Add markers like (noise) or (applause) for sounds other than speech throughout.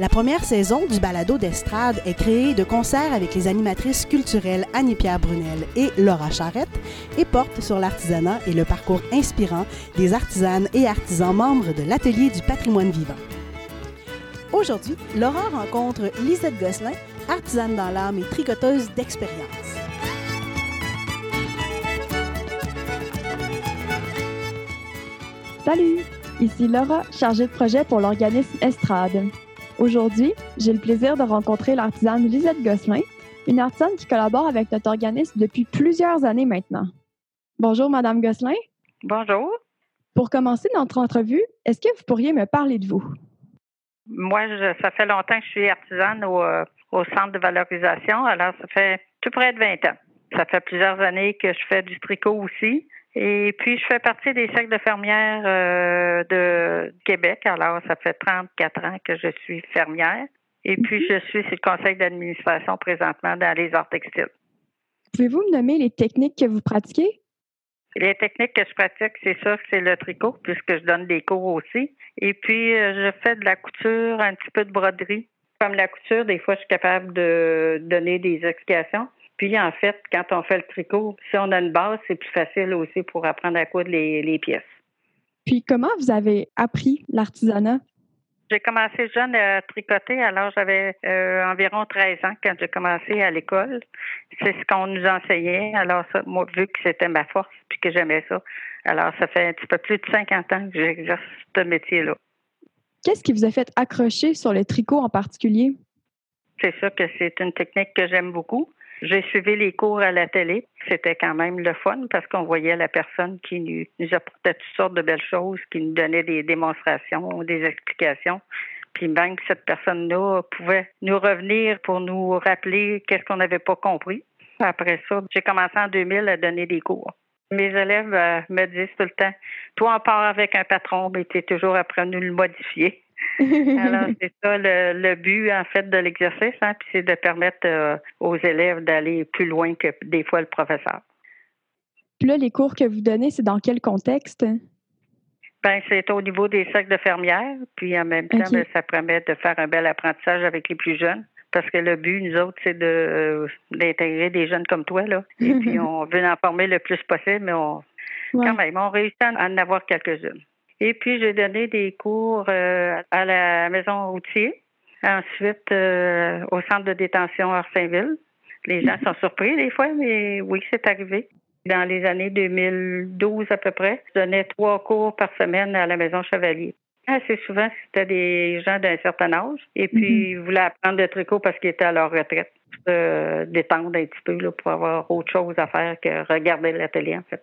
La première saison du balado d'estrade est créée de concert avec les animatrices culturelles Annie-Pierre Brunel et Laura Charrette et porte sur l'artisanat et le parcours inspirant des artisanes et artisans membres de l'Atelier du patrimoine vivant. Aujourd'hui, Laura rencontre Lisette Gosselin, artisane dans l'âme et tricoteuse d'expérience. Salut, ici Laura, chargée de projet pour l'organisme Estrade. Aujourd'hui, j'ai le plaisir de rencontrer l'artisane Lisette Gosselin, une artisane qui collabore avec notre organisme depuis plusieurs années maintenant. Bonjour, Madame Gosselin. Bonjour. Pour commencer notre entrevue, est-ce que vous pourriez me parler de vous? Moi, ça fait longtemps que je suis artisane au, euh, au centre de valorisation, alors ça fait tout près de 20 ans. Ça fait plusieurs années que je fais du tricot aussi. Et puis, je fais partie des cercles de fermières euh, de Québec. Alors, ça fait 34 ans que je suis fermière. Et puis, je suis sur le conseil d'administration présentement dans les arts textiles. Pouvez-vous me nommer les techniques que vous pratiquez? Les techniques que je pratique, c'est ça, c'est le tricot, puisque je donne des cours aussi. Et puis, euh, je fais de la couture, un petit peu de broderie. Comme la couture, des fois, je suis capable de donner des explications. Puis, en fait, quand on fait le tricot, si on a une base, c'est plus facile aussi pour apprendre à coudre les, pièces. Puis, comment vous avez appris l'artisanat? J'ai commencé jeune à tricoter, alors j'avais euh, environ 13 ans quand j'ai commencé à l'école. C'est ce qu'on nous enseignait. Alors, ça, moi, vu que c'était ma force puis que j'aimais ça, alors ça fait un petit peu plus de 50 ans que j'exerce ce métier-là. Qu'est-ce qui vous a fait accrocher sur le tricot en particulier? C'est ça que c'est une technique que j'aime beaucoup. J'ai suivi les cours à la télé. C'était quand même le fun parce qu'on voyait la personne qui nous, apportait toutes sortes de belles choses, qui nous donnait des démonstrations, des explications. Puis même que cette personne-là pouvait nous revenir pour nous rappeler qu'est-ce qu'on n'avait pas compris. Après ça, j'ai commencé en 2000 à donner des cours. Mes élèves euh, me disent tout le temps, toi, on part avec un patron, mais tu es toujours après nous le modifier. (laughs) Alors, c'est ça le, but, en fait, de l'exercice, hein, puis c'est de permettre euh, aux élèves d'aller plus loin que des fois le professeur. Puis là, les cours que vous donnez, c'est dans quel contexte? Ben, c'est au niveau des cercles de fermières, puis en même temps, ben, ça permet de faire un bel apprentissage avec les plus jeunes. Parce que le but, nous autres, c'est de euh, d'intégrer des jeunes comme toi, là. Et puis (laughs) on veut en former le plus possible, mais on quand même, on réussit à en avoir quelques-unes. Et puis, j'ai donné des cours euh, à la maison routier, ensuite euh, au centre de détention Saint-Ville. Les gens sont surpris des fois, mais oui, c'est arrivé. Dans les années 2012 à peu près, je donnais trois cours par semaine à la maison Chevalier. Assez souvent, c'était des gens d'un certain âge et puis ils voulaient apprendre le tricot parce qu'ils étaient à leur retraite. Se détendre un petit peu là, pour avoir autre chose à faire que regarder la télé, en fait.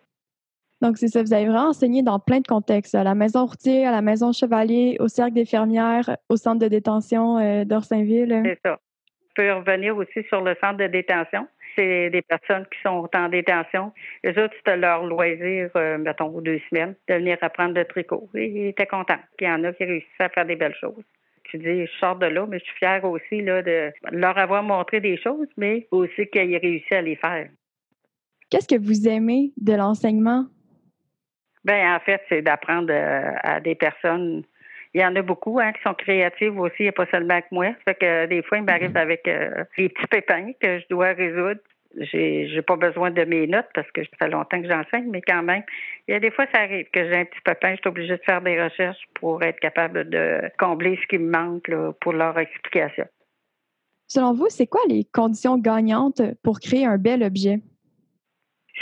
Donc, c'est ça, vous avez vraiment enseigné dans plein de contextes, à la maison routier, à la maison chevalier, au cercle des fermières, au centre de détention euh, d'Orsainville. C'est ça. On peut revenir aussi sur le centre de détention. C'est des personnes qui sont en détention. Les autres, c'était leur loisir, euh, mettons, deux semaines, de venir apprendre le tricot. Et ils étaient contents. il y en a qui réussissaient à faire des belles choses. Tu dis, je sors de là, mais je suis fière aussi là, de leur avoir montré des choses, mais aussi qu'ils aient réussi à les faire. Qu'est-ce que vous aimez de l'enseignement ben en fait, c'est d'apprendre euh, à des personnes. Il y en a beaucoup hein, qui sont créatives aussi, a pas seulement que moi. Ça fait que des fois, il m'arrive mhm. avec euh, des petits pépins que je dois résoudre. J'ai, j'ai pas besoin de mes notes parce que ça fait longtemps que j'enseigne, mais quand même, il y a des fois, ça arrive que j'ai un petit pépin, je suis obligée de faire des recherches pour être capable de combler ce qui me manque pour leur explication. Selon vous, c'est quoi les conditions gagnantes pour créer un bel objet?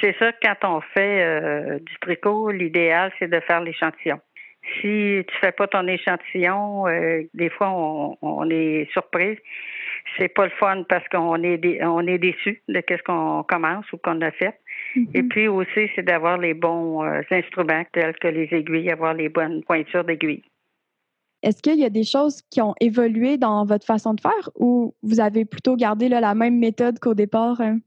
C'est ça, quand on fait euh, du tricot, l'idéal, c'est de faire l'échantillon. Si tu fais pas ton échantillon, euh, des fois, on, est surpris. C'est pas le fun parce qu'on est on est déçu de qu'est-ce qu'on commence ou qu'on a fait. Mm-hmm. Et puis aussi, c'est d'avoir les bons euh, instruments tels que les aiguilles, avoir les bonnes pointures d'aiguilles. Est-ce qu'il y a des choses qui ont évolué dans votre façon de faire ou vous avez plutôt gardé la même méthode qu'au départ? Hein?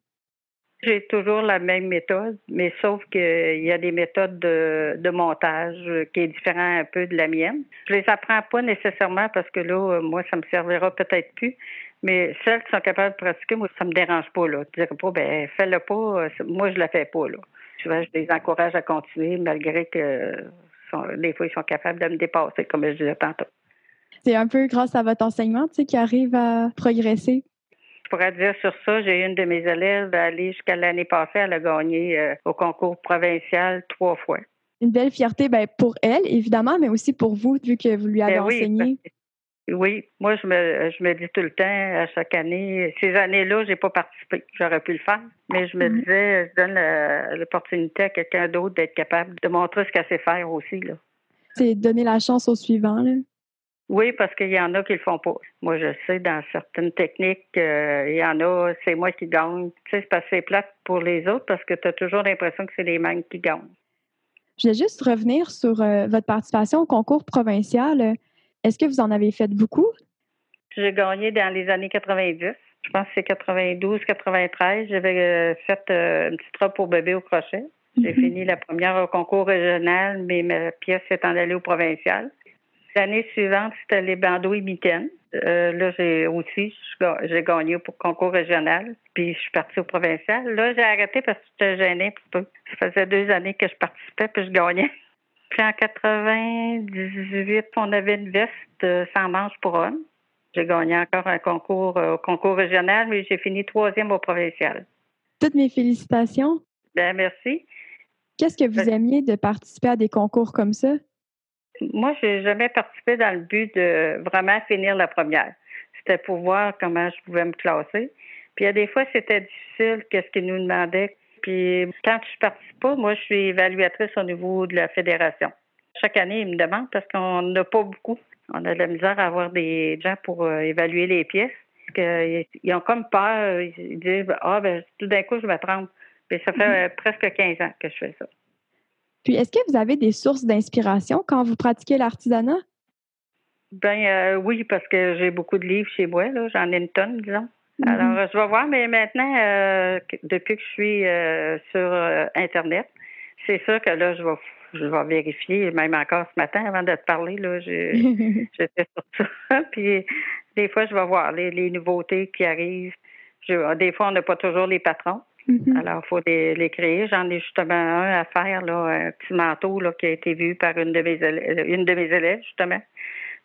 J'ai toujours la même méthode, mais sauf qu'il y a des méthodes de, montage qui est différent un peu de la mienne. Je les apprends pas nécessairement parce que là, moi, ça me servira peut-être plus. Mais celles qui sont capables de pratiquer, moi, ça me dérange pas, là. Je dirais pas, ben, fais-le pas. Moi, je le fais pas, là. Souvent, je les encourage à continuer, malgré que des fois, ils sont capables de me dépasser, comme je disais tantôt. C'est un peu grâce à votre enseignement, tu sais, qui arrive à progresser. Je pourrais dire sur ça, j'ai une de mes élèves aller jusqu'à l'année passée, elle a gagné euh, au concours provincial trois fois. Une belle fierté ben, pour elle, évidemment, mais aussi pour vous, vu que vous lui avez ben enseigné. Oui, moi je me je me dis tout le temps à chaque année, ces années-là, j'ai pas participé. J'aurais pu le faire, mais je me mm-hmm. disais, je donne l'opportunité à quelqu'un d'autre d'être capable de montrer ce qu'elle sait faire aussi là. C'est donner la chance au suivant là. Oui, parce qu'il y en a qui le font pas. Moi, je sais, dans certaines techniques, euh, il y en a, c'est moi qui gagne. Tu sais, c'est pas assez plate pour les autres parce que tu as toujours l'impression que c'est les mêmes qui gagnent. Je vais juste revenir sur euh, votre participation au concours provincial. Est-ce que vous en avez fait beaucoup? J'ai gagné dans les années 90. Je pense que c'est 92, 93. J'avais euh, fait une petite robe pour bébé au crochet. J'ai mm-hmm. fini la première au concours régional, mais ma pièce s'est en allée au provincial. L'année suivante, c'était les bandeaux et mitaines. Euh, là, j'ai aussi, j'ai gagné pour concours régional, puis je suis partie au provincial. Là, j'ai arrêté parce que j'étais gênée Ça faisait deux années que je participais, puis je gagnais. (laughs) Puis en 98, on avait une veste euh, sans manche pour hommes. J'ai gagné encore un concours euh, au concours régional, mais j'ai fini troisième au provincial. Toutes mes félicitations. Ben merci. Qu'est-ce que vous ben aimiez de participer à des concours comme ça? Moi, j'ai jamais participé dans le but de vraiment finir la première. C'était pour voir comment je pouvais me classer. Puis il y a des fois, c'était difficile, qu'est-ce qu'ils nous demandaient. Puis quand je participe pas, moi, je suis évaluatrice au niveau de la fédération. Chaque année, ils me demandent parce qu'on n'a pas beaucoup. On a de la misère à avoir des gens pour euh, évaluer les pièces. ils ont comme peur. Ils disent Ah, ben, tout d'un coup, je me trompe. Puis ça fait mm-hmm. presque 15 ans que je fais ça. Puis, est-ce que vous avez des sources d'inspiration quand vous pratiquez l'artisanat? Ben euh, oui, parce que j'ai beaucoup de livres chez moi. J'en ai une tonne, disons. Mm-hmm. Alors, je vais voir, mais maintenant, euh, depuis que je suis euh, sur Internet, c'est sûr que là, je vais je vais vérifier, même encore ce matin, avant de te parler, là, j'étais (laughs) sur ça. (laughs) Puis des fois, je vais voir les, nouveautés qui arrivent. des fois, on n'a pas toujours les patrons. Mm-hmm. Alors, il faut les, créer. J'en ai justement un à faire, là, un petit manteau là, qui a été vu par une de mes élèves, une de mes élèves justement.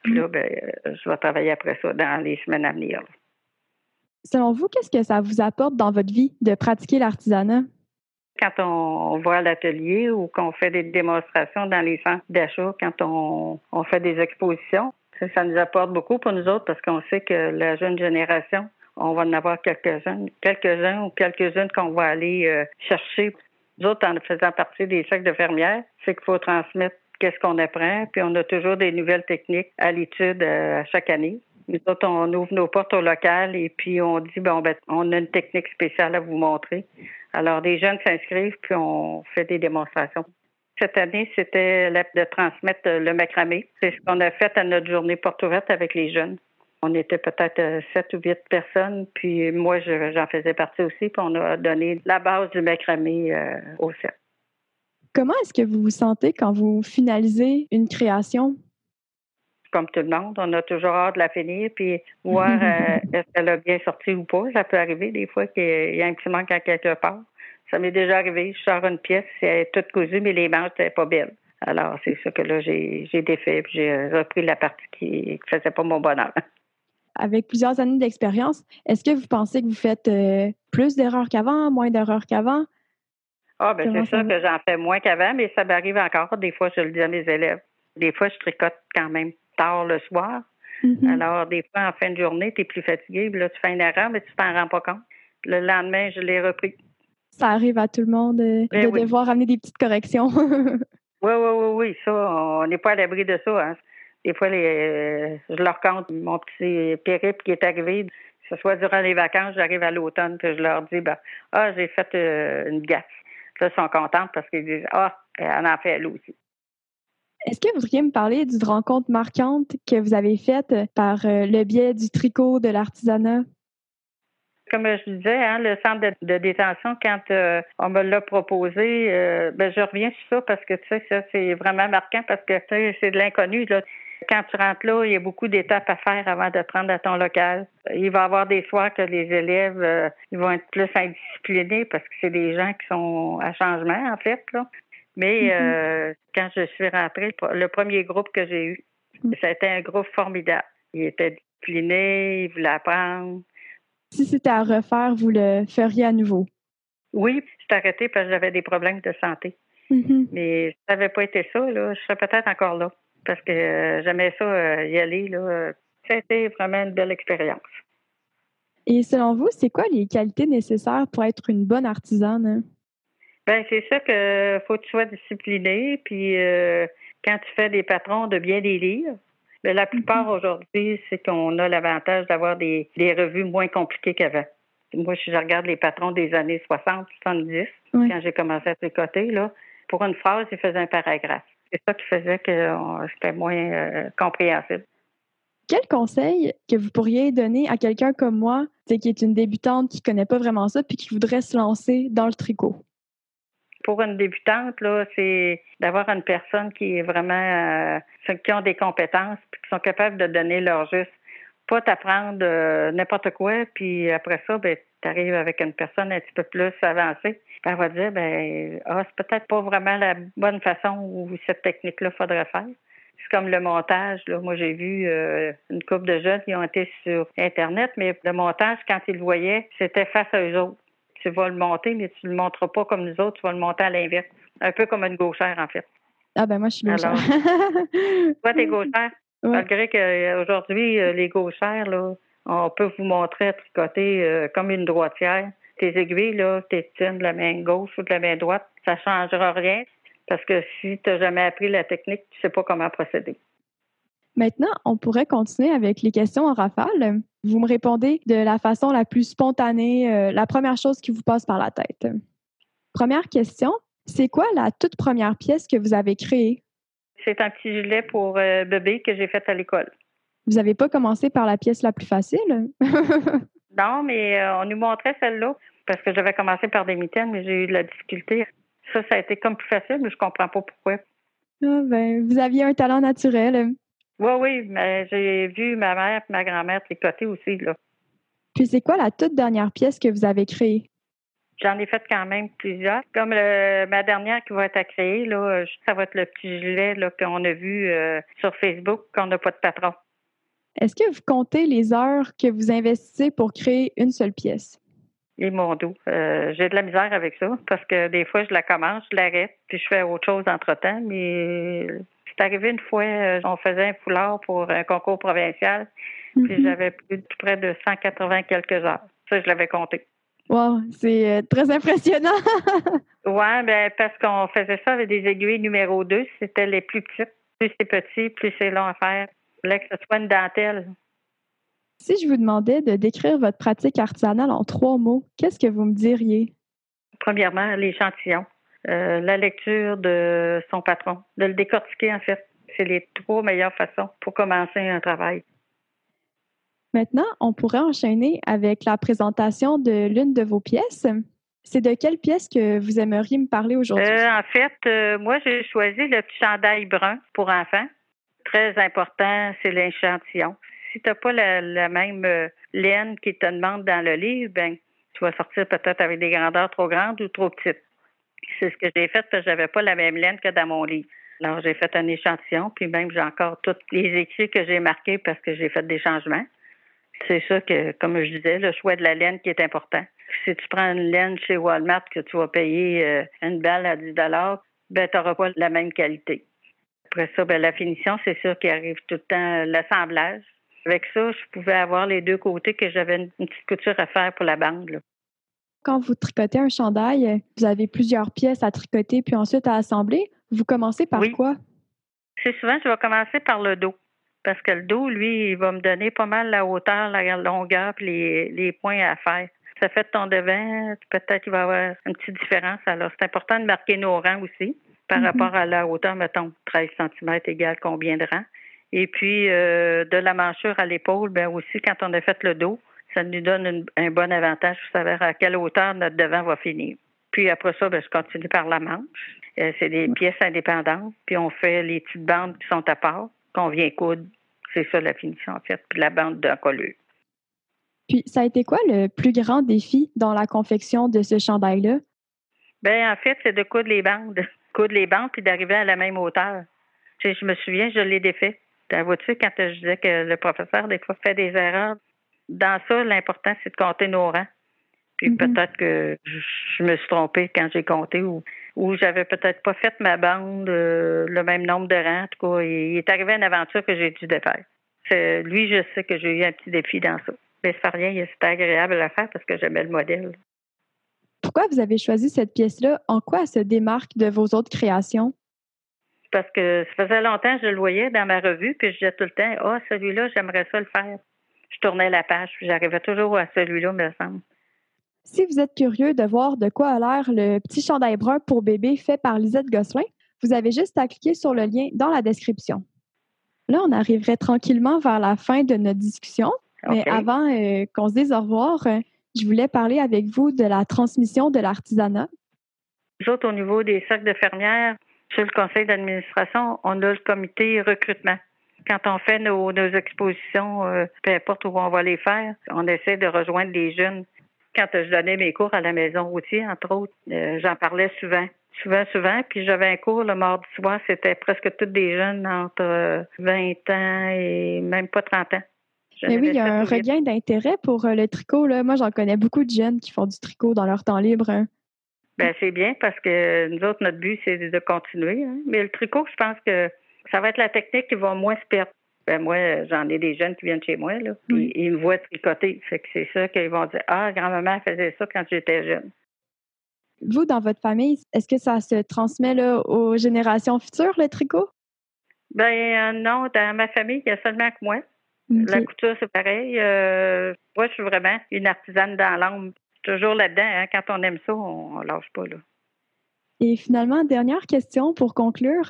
Puis là, mm-hmm. ben, je vais travailler après ça dans les semaines à venir. Selon vous, qu'est-ce que ça vous apporte dans votre vie de pratiquer l'artisanat? Quand on va à l'atelier ou qu'on fait des démonstrations dans les centres d'achat, quand on, on fait des expositions, ça nous apporte beaucoup pour nous autres parce qu'on sait que la jeune génération on va en avoir quelques-uns, quelques-uns ou quelques-unes qu'on va aller euh, chercher. Nous autres, en faisant partie des cercles de fermières, c'est qu'il faut transmettre qu'est-ce qu'on apprend, puis on a toujours des nouvelles techniques à l'étude euh, chaque année. Nous autres, on ouvre nos portes au local et puis on dit, bon, ben, on a une technique spéciale à vous montrer. Alors, des jeunes s'inscrivent, puis on fait des démonstrations. Cette année, c'était de transmettre le macramé. C'est ce qu'on a fait à notre journée porte ouverte avec les jeunes. On était peut-être euh, sept ou huit personnes, puis moi, j'en faisais partie aussi, puis on a donné la base du macramé euh, au set. Comment est-ce que vous vous sentez quand vous finalisez une création? Comme tout le monde, on a toujours hâte de la finir, puis voir (laughs) euh, est-ce qu'elle a bien sorti ou pas. Ça peut arriver des fois qu'il y a un petit manque à quelque part. Ça m'est déjà arrivé, je sors une pièce, c'est toute cousue, mais les manches n'étaient pas belles. Alors, c'est ça que là, j'ai défait, puis j'ai repris la partie qui ne faisait pas mon bonheur. Avec plusieurs années d'expérience, est-ce que vous pensez que vous faites euh, plus d'erreurs qu'avant, moins d'erreurs qu'avant? Ah, ben c'est sûr que j'en fais moins qu'avant, mais ça m'arrive encore. Des fois, je le dis à mes élèves. Des fois, je tricote quand même tard le soir. Mm-hmm. Alors, des fois, en fin de journée, tu es plus fatigué, là, tu fais une erreur, mais tu t'en rends pas compte. Le lendemain, je l'ai repris. Ça arrive à tout le monde euh, ben de devoir amener des petites corrections. (laughs) oui, oui, oui, oui. Ça, on n'est pas à l'abri de ça. Hein. Des fois, les, je leur compte mon petit périple qui est arrivé. Que ce soit durant les vacances, j'arrive à l'automne, puis je leur dis, ben, ah, j'ai fait euh, une gaffe. Là, ils sont contents parce qu'ils disent, ah, elle en fait elle aussi. Est-ce que vous voudriez me parler d'une rencontre marquante que vous avez faite par euh, le biais du tricot de l'artisanat? Comme je disais, hein, le centre de, détention, quand euh, on me l'a proposé, euh, ben, je reviens sur ça parce que tu sais, ça, c'est vraiment marquant parce que c'est de l'inconnu. Quand tu rentres là, il y a beaucoup d'étapes à faire avant de prendre à ton local. Il va y avoir des soirs que les élèves ils vont être plus indisciplinés parce que c'est des gens qui sont à changement, en fait. Là. Mais mm-hmm. quand je suis rentrée, le premier groupe que j'ai eu, mm. a été un groupe formidable. Il était discipliné, il voulait apprendre. Si c'était à refaire, vous le feriez à nouveau? Oui, je arrêté parce que j'avais des problèmes de santé. Mm-hmm. Mais ça n'avait pas été ça, là, je serais peut-être encore là. Parce que euh, j'aimais ça euh, y aller. Là. Été vraiment une belle expérience. Et selon vous, c'est quoi les qualités nécessaires pour être une bonne artisane? Ben c'est ça que faut que tu sois discipliné, puis euh, quand tu fais des patrons, de bien les lire. Mais la plupart mm-hmm. aujourd'hui, c'est qu'on a l'avantage d'avoir des, des, revues moins compliquées qu'avant. Moi, je regarde les patrons des années 60, 70, quand j'ai commencé à tricoter, là. Pour une phrase, ils faisaient un paragraphe. C'est ça qui faisait que c'était moins euh, compréhensible. Quel conseil que vous pourriez donner à quelqu'un comme moi, qui est une débutante, qui connaît pas vraiment ça, puis qui voudrait se lancer dans le tricot? pour une débutante, là, c'est d'avoir une personne qui est vraiment euh, qui ont des compétences puis qui sont capables de donner leur juste. Pas t'apprendre euh, n'importe quoi, puis après ça, ben, tu arrives avec une personne un petit peu plus avancée. Elle va dire ben ah, c'est peut-être pas vraiment la bonne façon où cette technique-là faudrait faire. C'est comme le montage. Là. Moi, j'ai vu euh, une couple de jeunes qui ont été sur Internet, mais le montage, quand ils le voyaient, c'était face à eux autres tu vas le monter, mais tu ne le monteras pas comme nous autres, tu vas le monter à l'inverse. Un peu comme une gauchère, en fait. Ah ben moi, je suis gauchère. (laughs) toi, t'es gauchère? Malgré qu'aujourd'hui, euh, les gauchères, là, on peut vous montrer à tricoter euh, comme une droitière. Tes aiguilles, là, tes tiens de la main gauche ou de la main droite, ça ne changera rien. Parce que si tu n'as jamais appris la technique, tu ne sais pas comment procéder. Maintenant, on pourrait continuer avec les questions en rafale. Vous me répondez de la façon la plus spontanée, euh, la première chose qui vous passe par la tête. Première question, c'est quoi la toute première pièce que vous avez créée? C'est un petit gilet pour euh, bébé que j'ai fait à l'école. Vous n'avez pas commencé par la pièce la plus facile? (laughs) non, mais euh, on nous montrait celle-là parce que j'avais commencé par des mitaines, mais j'ai eu de la difficulté. Ça, ça a été comme plus facile, mais je comprends pas pourquoi. Ah, ben, vous aviez un talent naturel. Oui, oui, mais j'ai vu ma mère et ma grand-mère tricoter aussi, là. Puis c'est quoi la toute dernière pièce que vous avez créée? J'en ai fait quand même plusieurs. Comme ma dernière qui va être à créer, là, ça va être le petit gilet qu'on a vu euh, sur Facebook qu'on n'a pas de patron. Est-ce que vous comptez les heures que vous investissez pour créer une seule pièce? Et mon dos. Euh, j'ai de la misère avec ça parce que des fois, je la commence, je l'arrête, puis je fais autre chose entre-temps, mais c'est arrivé une fois, euh, on faisait un foulard pour un concours provincial, puis mhm. j'avais plus de près de 180 quelques heures. Ça, je l'avais compté. Wow, c'est euh, très impressionnant. (laughs) oui, ben, parce qu'on faisait ça avec des aiguilles numéro 2. C'était les plus petites. Plus c'est petit, plus c'est long à faire. Fallait que ce soit une dentelle. Si je vous demandais de décrire votre pratique artisanale en trois mots, qu'est-ce que vous me diriez? Premièrement, l'échantillon. Euh, la lecture de son patron, de le décortiquer en fait. C'est les trois meilleures façons pour commencer un travail. Maintenant, on pourrait enchaîner avec la présentation de l'une de vos pièces. C'est de quelle pièce que vous aimeriez me parler aujourd'hui? Euh, en fait, euh, moi, j'ai choisi le petit chandail brun pour enfants. Très important, c'est l'échantillon. Si tu n'as pas la, même laine qui te demande dans le livre, ben, tu vas sortir peut-être avec des grandeurs trop grandes ou trop petites. C'est ce que j'ai fait parce que j'avais pas la même laine que dans mon livre. Alors, j'ai fait un échantillon, puis même j'ai encore tous les écrits que j'ai marqués parce que j'ai fait des changements. C'est ça que, comme je disais, le choix de la laine qui est important. Si tu prends une laine chez Walmart que tu vas payer euh, une balle à 10 ben, tu n'auras pas la même qualité. Après ça, ben, la finition, c'est sûr qu'il arrive tout le temps l'assemblage. Avec ça, je pouvais avoir les deux côtés que j'avais une, petite couture à faire pour la bande. Quand vous tricotez un chandail, vous avez plusieurs pièces à tricoter puis ensuite à assembler. Vous commencez par quoi? C'est souvent, je vais commencer par le dos. Parce que le dos, lui, il va me donner pas mal la hauteur, la longueur puis les, les points à faire. Ça fait ton devant, peut-être qu'il va y avoir une petite différence. Alors, c'est important de marquer nos rangs aussi. par Mhm. rapport à la hauteur, mettons, 13 cm égale combien de rangs. Et puis, euh, de la manchure à l'épaule, ben aussi, quand on a fait le dos, ça nous donne une- un bon avantage pour savoir à quelle hauteur notre devant va finir. Puis après ça, ben, je continue par la manche. Euh, c'est des pièces indépendantes. Puis on fait les petites bandes qui sont à part, qu'on vient coudre. C'est ça la finition, en fait. Puis la bande de colleux. Puis, ça a été quoi le plus grand défi dans la confection de ce chandail-là? Ben en fait, c'est de coudre les bandes. (laughs) Coudre les bandes puis d'arriver à la même hauteur. Tu sais, je me souviens, je l'ai défait. T'as- Vois-tu, quand je disais que le professeur, des fois, fait des erreurs, dans ça, l'important, c'est de compter nos rangs. Puis Mhm. peut-être que je je me suis trompée quand j'ai compté ou, ou j'avais peut-être pas fait ma bande euh, le même nombre de rangs. En tout cas, il est arrivé une aventure que j'ai dû défaire. Lui, je sais que j'ai eu un petit défi dans ça. Mais c'est pas rien, c'était agréable à faire parce que j'aimais le modèle. Pourquoi vous avez choisi cette pièce-là? En quoi elle se démarque de vos autres créations? parce que ça faisait longtemps que je le voyais dans ma revue, puis je disais tout le temps, ah, celui-là, j'aimerais ça le faire. Je tournais la page, puis j'arrivais toujours à celui-là, me semble. Si vous êtes curieux de voir de quoi a l'air le petit chandail brun pour bébé fait par Lisette Gosselin, vous avez juste à cliquer sur le lien dans la description. Là, on arriverait tranquillement vers la fin de notre discussion, mais avant euh, qu'on se dise au revoir, euh, je voulais parler avec vous de la transmission de l'artisanat. Nous autres, au niveau des cercles de fermières, sur le conseil d'administration, on a le comité recrutement. Quand on fait nos, nos expositions, euh, peu importe où on va les faire, on essaie de rejoindre les jeunes. Quand je donnais mes cours à la maison routier, entre autres, euh, j'en parlais souvent. Souvent, souvent. Puis j'avais un cours le mardi soir, c'était presque tous des jeunes entre euh, 20 ans et même pas 30 ans. Mais oui, il y a un regain d'intérêt pour euh, le tricot. Là. Moi, j'en connais beaucoup de jeunes qui font du tricot dans leur temps libre. hein. Ben, c'est bien parce que nous autres, notre but, c'est de continuer. hein. Mais le tricot, je pense que ça va être la technique qui va moins se perdre. Ben, moi, j'en ai des jeunes qui viennent chez moi, là, puis ils me voient tricoter. Fait que c'est ça qu'ils vont dire Ah, grand-maman faisait ça quand j'étais jeune. Vous, dans votre famille, est-ce que ça se transmet là, aux générations futures, le tricot? Ben euh, non, dans ma famille, il y a seulement que moi. La couture, c'est pareil. Euh, moi, je suis vraiment une artisane dans l'âme. Toujours là-dedans, hein. quand on aime ça, on, on lâche pas. Là. Et finalement, dernière question pour conclure.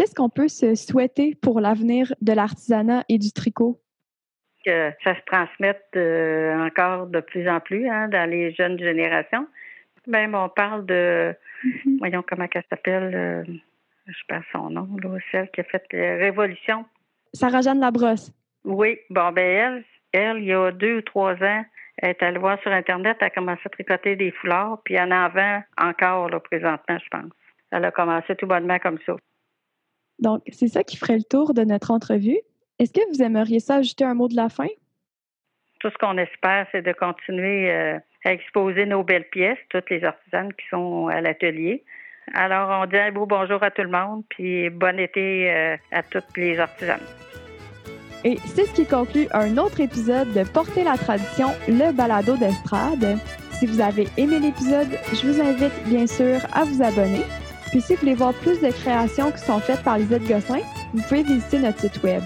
Qu'est-ce qu'on peut se souhaiter pour l'avenir de l'artisanat et du tricot? Que ça se transmette euh, encore de plus en plus hein, dans les jeunes générations. Même on parle de, voyons comment elle s'appelle, euh, je perds son nom, là, celle qui a fait la Révolution. Sarah-Jeanne Labrosse. Oui, bon, ben elle, elle, il y a deux ou trois ans, elle est allée voir sur Internet, elle a commencé à tricoter des foulards, puis elle en vend encore, là, présentement, je pense. Elle a commencé tout bonnement comme ça. Donc, c'est ça qui ferait le tour de notre entrevue. Est-ce que vous aimeriez ça ajouter un mot de la fin? Tout ce qu'on espère, c'est de continuer euh, à exposer nos belles pièces, toutes les artisanes qui sont à l'atelier. Alors, on dit un beau bonjour à tout le monde, puis bon été euh, à toutes les artisanes. Et c'est ce qui conclut un autre épisode de Porter la tradition, le balado d'estrade. Si vous avez aimé l'épisode, je vous invite bien sûr à vous abonner. Puis si vous voulez voir plus de créations qui sont faites par Lisette Gosselin, vous pouvez visiter notre site web.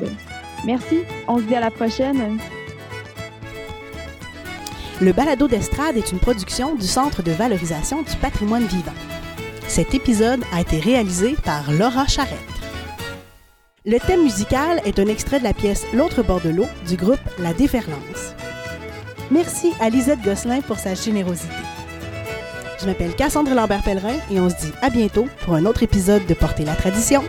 Merci, on se dit à la prochaine. Le balado d'estrade est une production du Centre de valorisation du patrimoine vivant. Cet épisode a été réalisé par Laura Charrette. Le thème musical est un extrait de la pièce L'autre bord de l'eau du groupe La Déferlance. Merci à Lisette Gosselin pour sa générosité. Je m'appelle Cassandre Lambert-Pellerin et on se dit à bientôt pour un autre épisode de Porter la tradition.